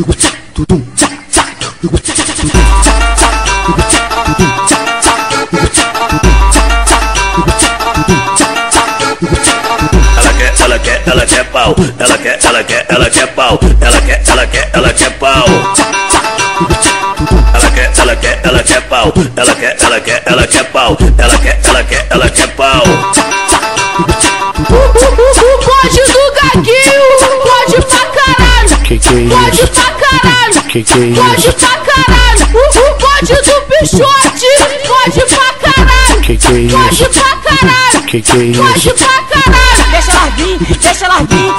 Ela quer, ela quer, ela quer pau. Ela quer, ela quer, ela quer pau. Ela quer, ela quer, ela quer pau. Ela quer, ela quer, ela quer pau. Ela quer, ela quer, ela quer pau. Ela quer, ela quer, ela quer pau. Que que é pode isso? pra caralho, Que que é pode isso? pra caralho. O bonde do bichote, pode pra caralho, Que que é pode isso? pra caralho, Que que é pode isso? pra caralho. Deixa ela vir, deixa ela vir.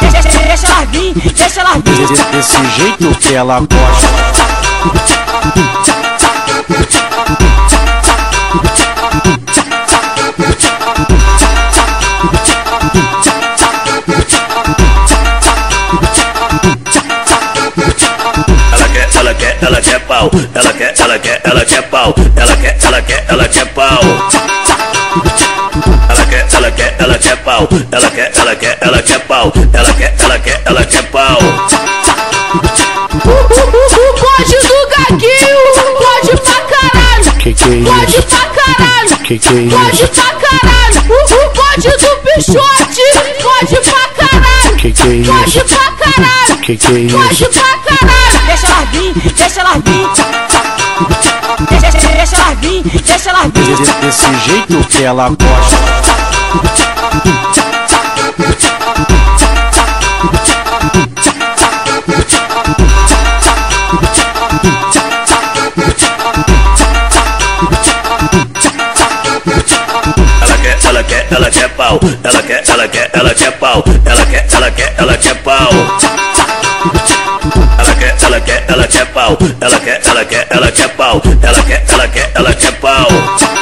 Deixa, deixa, vir, deixa ela vir. Desse jeito que ela gosta. Quer, ela quer, ela quer pau. Ela quer, ela quer, ela quer pau. Ela quer, ela quer, ela quer pau. Ela quer, ela quer, ela quer pau. Ela quer, ela quer, ela quer pau. Ela quer, ela quer, ela quer pau. O bonde do gaguinho, pode pra caralho, é pode pra caralho. É Pode pra caralho, o bonde do bichote, pode pra caralho, é pode pra caralho, Que que é pode isso? pra caralho. Deixa ela vir, deixa ela vir. Deixa, deixa, deixa ela vir, deixa ela vir. Desse, desse jeito que ela gosta. Ela quer, ela quer, ela quer pau. Ela quer, ela quer, ela quer pau. Ela quer, ela quer, ela quer pau. Ela quer, ela quer, ela quer pau. Ela quer, ela quer, ela quer pau.